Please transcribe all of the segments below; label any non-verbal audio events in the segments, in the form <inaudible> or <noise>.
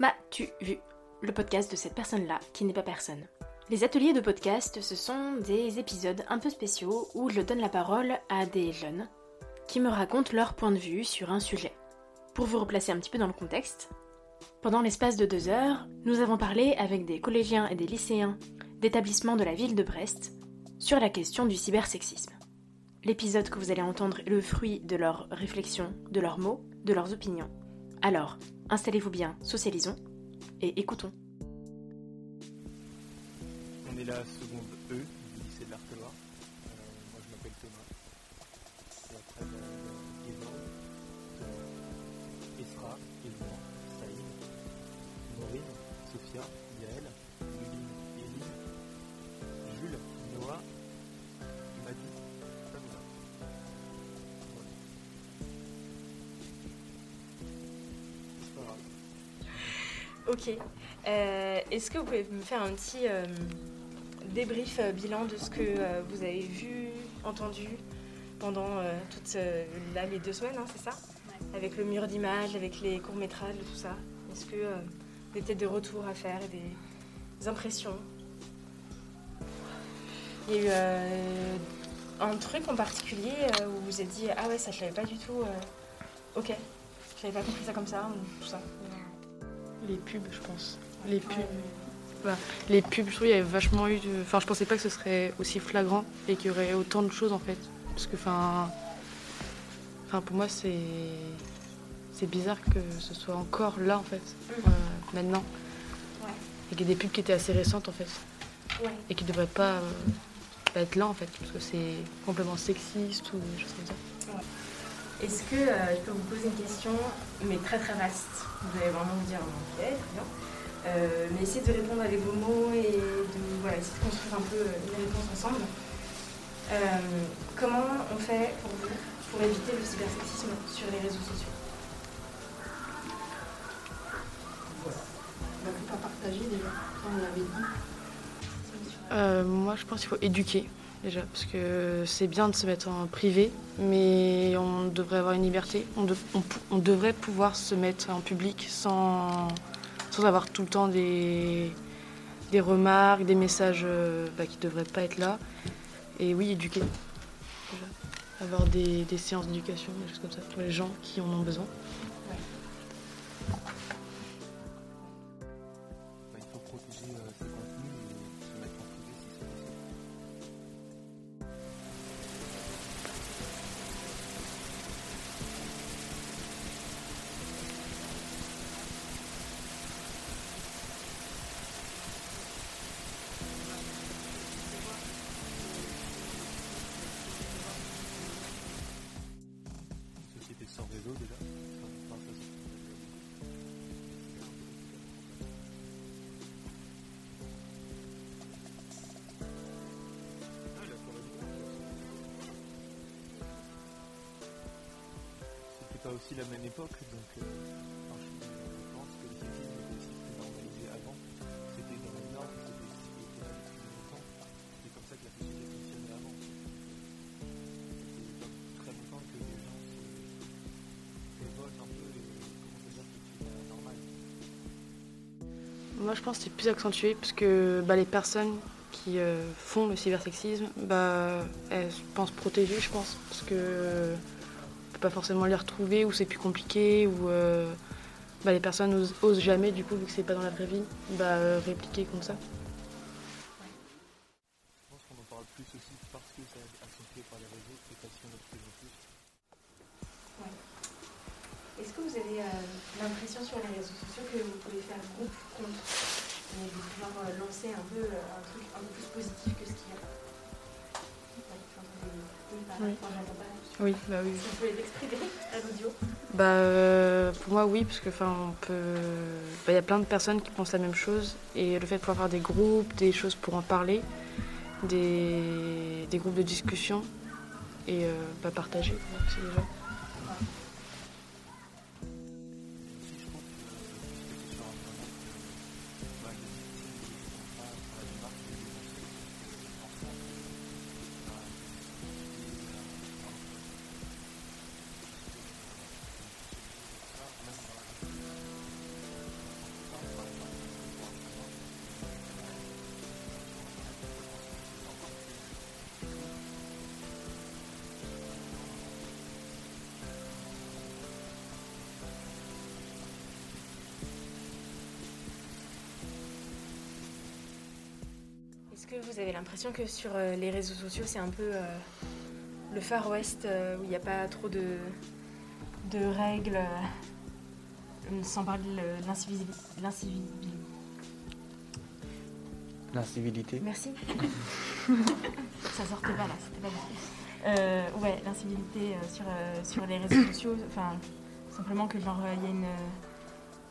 M'as-tu vu Le podcast de cette personne-là qui n'est pas personne? Les ateliers de podcast, ce sont des épisodes un peu spéciaux où je donne la parole à des jeunes qui me racontent leur point de vue sur un sujet. Pour vous replacer un petit peu dans le contexte, pendant l'espace de deux heures, nous avons parlé avec des collégiens et des lycéens d'établissements de la ville de Brest sur la question du cybersexisme. L'épisode que vous allez entendre est le fruit de leurs réflexions, de leurs mots, de leurs opinions. Alors, installez-vous bien, socialisons et écoutons. On est la seconde E du lycée de l'Artois. Euh, moi je m'appelle Thomas. Et après, bah, Guézan, Thomas, Esra, Elmore, Saïd, Maureen, Sophia, Yael, Ok. Euh, Est-ce que vous pouvez me faire un petit euh, débrief euh, bilan de ce que vous avez vu, entendu pendant toutes là, les deux semaines, hein, c'est ça? Avec le mur d'images, avec les courts-métrages, tout ça. Est-ce que vous avez peut-être des retours à faire et des, des impressions? Il y a eu un truc en particulier où vous vous êtes dit Ah ouais, ça je l'avais pas du tout. ok, j'avais pas compris ça comme ça, ou tout ça. Les pubs, je pense. Les pubs. Les pubs, je trouve, il y avait vachement eu. de- Enfin, je pensais pas que ce serait aussi flagrant et qu'il y aurait autant de choses en fait. Parce que, enfin. Enfin, pour moi, c'est. C'est bizarre que ce soit encore là en fait, euh, maintenant. Ouais. Et qu'il y ait des pubs qui étaient assez récentes en fait. Ouais. Et qui devraient pas, euh, pas être là en fait. Parce que c'est complètement sexiste ou des choses comme ça. Est-ce que euh, je peux vous poser une question, mais très très vaste? Vous allez vraiment me dire ok, très bien. Euh, mais essayez de répondre avec vos mots et de voilà, essayer de construire un peu euh, une réponse ensemble. Euh, comment on fait pour vous pour éviter le cybersexisme sur les réseaux sociaux? Bah, faut pas partager déjà, on l'avait dit. Euh, moi, je pense qu'il faut éduquer déjà, parce que c'est bien de se mettre en privé, mais on devrait avoir une liberté. On, devrait pouvoir se mettre en public sans, sans avoir tout le temps des, des remarques, des messages euh, bah, qui ne devraient pas être là. Et oui, éduquer. déjà. Avoir des, des séances d'éducation, des choses comme ça, pour les gens qui en ont besoin. Pas aussi la même époque, donc euh, je, pense que le sexisme était plus avant. C'était dans les normes, c'était longtemps. C'est comme ça que la société fonctionnait avant. C'était très longtemps que les gens se révoltent un peu et commencent à dire que c'est normal. Moi, je pense que c'est plus accentué parce que bah, les personnes qui euh, font le cybersexisme, bah, elles se pensent protégées, je pense, parce que pas forcément les retrouver ou c'est plus compliqué ou euh, bah, les personnes osent, osent jamais, du coup, vu que c'est pas dans la vraie vie, bah, euh, répliquer comme ça. Je pense qu'on en parle plus aussi parce que ça a par les réseaux parce en plus en plus. Est-ce Est-ce que vous avez euh, l'impression sur les réseaux sociaux que vous pouvez faire groupe contre et pouvoir euh, lancer un peu euh, un truc un peu plus positif que ce qu'il y a? Oui, bah, Oui. bah oui. Si vous pouvez l'exprimer à l'audio. Bah, euh, pour moi, oui, parce que enfin, on peut. bah, Il y a plein de personnes qui pensent la même chose, et le fait de pouvoir faire des groupes, des choses pour en parler, des, des groupes de discussion, et euh, bah, partager, c'est déjà. Est-ce que vous avez l'impression que sur euh, les réseaux sociaux, c'est un peu euh, le Far West euh, où il n'y a pas trop de, de règles, euh, sans parler de l'incivilité l'incivilité-. Merci. <laughs> Ça sortait pas là, c'était pas bon. Ouais, l'incivilité sur, sur les réseaux sociaux, enfin, simplement que genre il y a une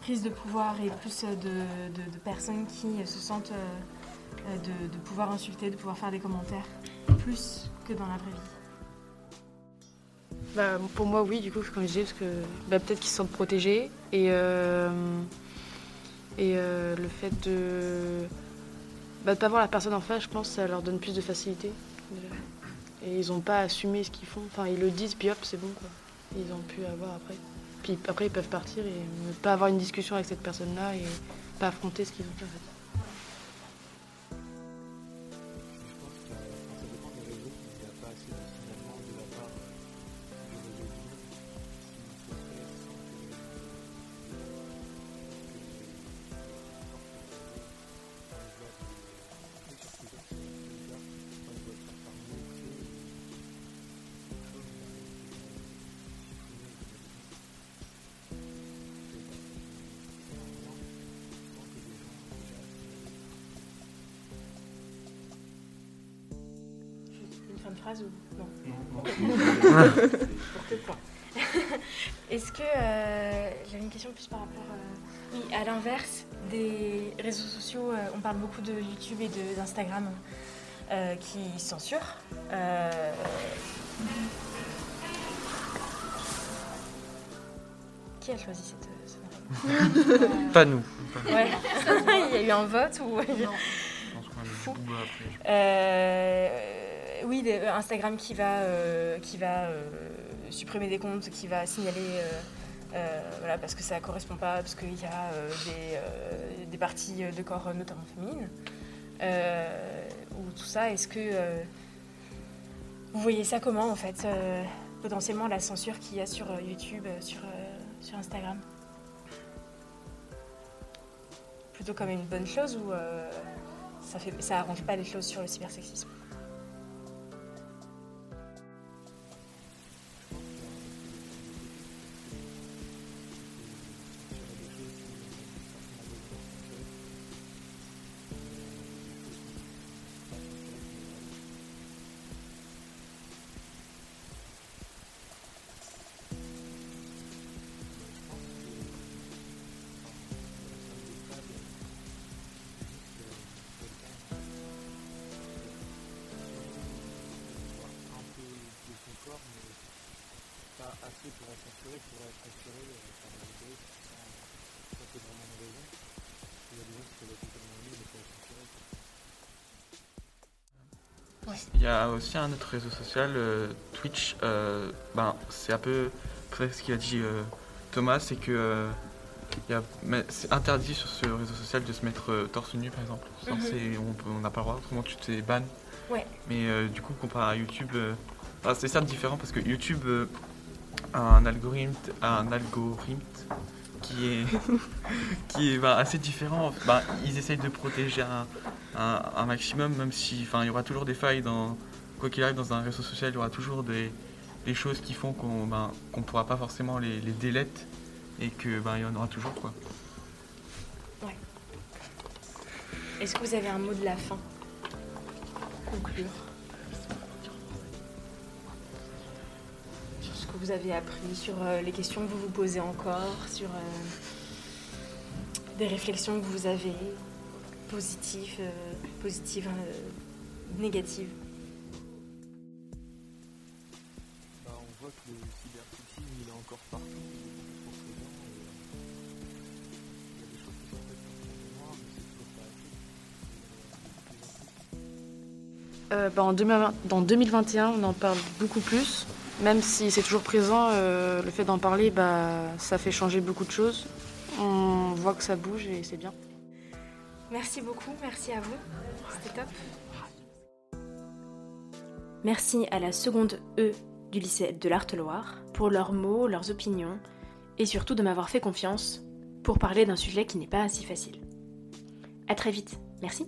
prise de pouvoir et plus de, de- de personnes qui se sentent de, de pouvoir insulter, de pouvoir faire des commentaires, plus que dans la vraie vie. Bah, pour moi, oui, du coup, comme je disais, parce que bah, peut-être qu'ils se sentent protégés. Et, euh, et euh, le fait de ne pas voir la personne en face, je pense, ça leur donne plus de facilité. Et ils n'ont pas assumé ce qu'ils font. Enfin, ils le disent, puis hop, c'est bon. Quoi. Ils ont pu avoir après. Puis après, ils peuvent partir et ne pas avoir une discussion avec cette personne-là et pas affronter ce qu'ils ont fait. Une phrase ou non Non, <laughs> Pour que point. <laughs> Est-ce que euh, j'avais une question plus par rapport euh, oui à l'inverse des réseaux sociaux euh, on parle beaucoup de YouTube et de- d'Instagram euh, qui censurent Euh, qui a choisi cette, Euh, Pas nous. ouais <laughs> il y a eu un vote ou Fou. Euh, euh, Instagram qui va, euh, qui va euh, supprimer des comptes, qui va signaler, voilà, parce que ça correspond pas, parce qu'il y a des, des parties de corps, notamment féminines, ou tout ça. Est-ce que vous voyez ça comment, en fait, potentiellement la censure qu'il y a sur YouTube, sur, sur Instagram? Plutôt comme une bonne chose ou ça fait, ça arrange pas les choses sur le cybersexisme? Être par. Ça, c'est vraiment une raison. Il y a des gens qui peuvent être totalement libres mais pas être censurés. Il y a aussi un autre réseau social, euh, Twitch. euh, ben, c'est un peu près ce qu'il a dit euh, Thomas, c'est que il y a- mais c'est interdit sur ce réseau social de se mettre torse nu, par exemple. Mhm. on n'a pas le droit, autrement tu t'es ban. Ouais. Mais du coup, comparé à YouTube, enfin, c'est certes différent parce que YouTube un algorithme, un algorithme qui est, <laughs> qui est ben, assez différent. Ben, ils essayent de protéger un, un, un maximum, même si il y aura toujours des failles dans quoi qu'il arrive dans un réseau social, il y aura toujours des, des choses qui font qu'on ben, qu'on pourra pas forcément les, les et que ben, il y en aura toujours quoi. Est-ce que vous avez un mot de la fin? Conclure. Vous avez appris, sur euh, les questions que vous vous posez encore, sur euh, des réflexions que vous avez, positives, euh, positives, euh, négatives? Bah, on voit que le cybersexisme il est encore partout, il est toujours présent et il y a des choses qui sont faites pour son mémoire, mais c'est toujours pas assez. Et, euh, bah, en 2020 dans 2021, on en parle beaucoup plus. Même si c'est toujours présent, euh, le fait d'en parler, bah, ça fait changer beaucoup de choses. On voit que ça bouge et c'est bien. Merci beaucoup, merci à vous. C'était top. Merci à la seconde E du lycée de l'Arte-Loire pour leurs mots, leurs opinions et surtout de m'avoir fait confiance pour parler d'un sujet qui n'est pas si facile. À très vite. Merci.